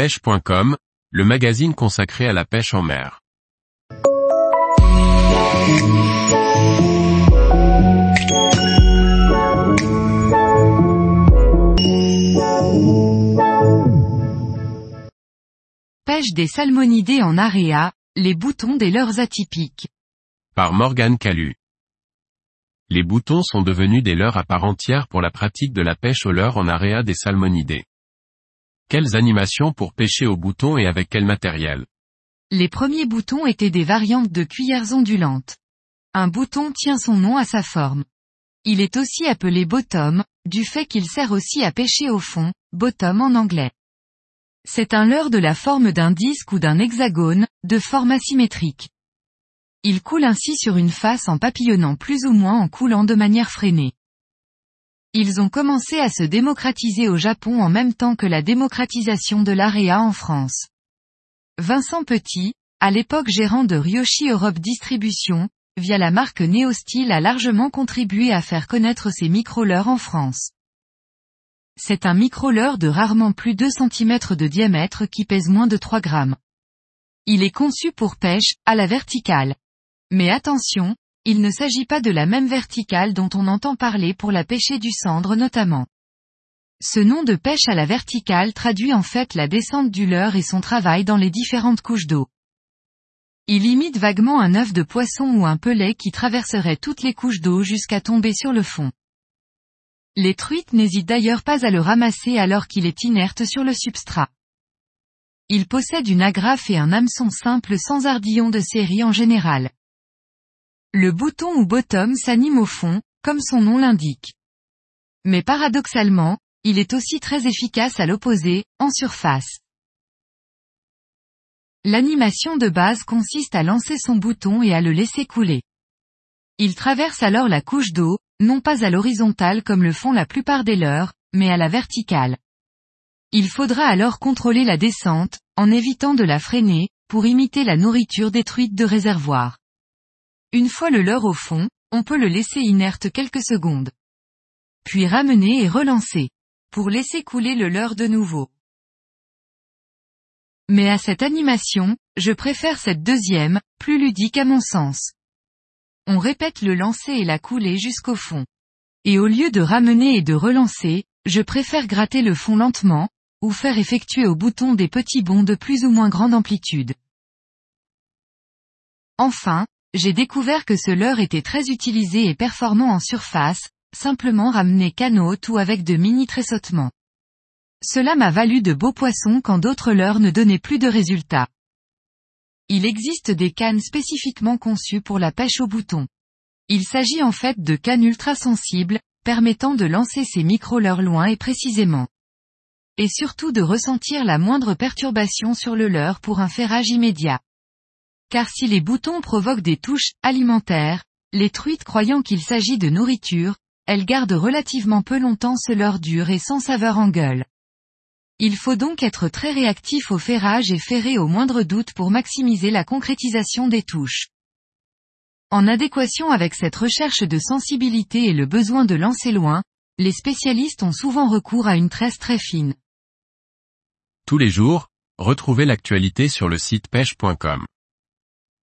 pêche.com, le magazine consacré à la pêche en mer. Pêche des salmonidés en area, les boutons des leurres atypiques. Par Morgane Calu. Les boutons sont devenus des leurres à part entière pour la pratique de la pêche au leurre en area des salmonidés. Quelles animations pour pêcher au bouton et avec quel matériel? Les premiers boutons étaient des variantes de cuillères ondulantes. Un bouton tient son nom à sa forme. Il est aussi appelé bottom, du fait qu'il sert aussi à pêcher au fond, bottom en anglais. C'est un leurre de la forme d'un disque ou d'un hexagone, de forme asymétrique. Il coule ainsi sur une face en papillonnant plus ou moins en coulant de manière freinée. Ils ont commencé à se démocratiser au Japon en même temps que la démocratisation de l'AREA en France. Vincent Petit, à l'époque gérant de Ryoshi Europe Distribution, via la marque Neostyle a largement contribué à faire connaître ces micro-leurres en France. C'est un micro-leurre de rarement plus 2 cm de diamètre qui pèse moins de 3 grammes. Il est conçu pour pêche, à la verticale. Mais attention, il ne s'agit pas de la même verticale dont on entend parler pour la pêcher du cendre notamment. Ce nom de pêche à la verticale traduit en fait la descente du leurre et son travail dans les différentes couches d'eau. Il imite vaguement un œuf de poisson ou un pelet qui traverserait toutes les couches d'eau jusqu'à tomber sur le fond. Les truites n'hésitent d'ailleurs pas à le ramasser alors qu'il est inerte sur le substrat. Il possède une agrafe et un hameçon simple sans ardillon de série en général. Le bouton ou bottom s'anime au fond, comme son nom l'indique. Mais paradoxalement, il est aussi très efficace à l'opposé, en surface. L'animation de base consiste à lancer son bouton et à le laisser couler. Il traverse alors la couche d'eau, non pas à l'horizontale comme le font la plupart des leurs, mais à la verticale. Il faudra alors contrôler la descente, en évitant de la freiner, pour imiter la nourriture détruite de réservoir. Une fois le leurre au fond, on peut le laisser inerte quelques secondes. Puis ramener et relancer. Pour laisser couler le leurre de nouveau. Mais à cette animation, je préfère cette deuxième, plus ludique à mon sens. On répète le lancer et la couler jusqu'au fond. Et au lieu de ramener et de relancer, je préfère gratter le fond lentement, ou faire effectuer au bouton des petits bonds de plus ou moins grande amplitude. Enfin, j'ai découvert que ce leurre était très utilisé et performant en surface, simplement ramené canot ou avec de mini tressautements. Cela m'a valu de beaux poissons quand d'autres leurres ne donnaient plus de résultats. Il existe des cannes spécifiquement conçues pour la pêche au bouton. Il s'agit en fait de cannes ultra sensibles, permettant de lancer ces micro-leurres loin et précisément. Et surtout de ressentir la moindre perturbation sur le leurre pour un ferrage immédiat. Car si les boutons provoquent des touches alimentaires, les truites croyant qu'il s'agit de nourriture, elles gardent relativement peu longtemps ce leurre dur et sans saveur en gueule. Il faut donc être très réactif au ferrage et ferrer au moindre doute pour maximiser la concrétisation des touches. En adéquation avec cette recherche de sensibilité et le besoin de lancer loin, les spécialistes ont souvent recours à une tresse très fine. Tous les jours, retrouvez l'actualité sur le site pêche.com.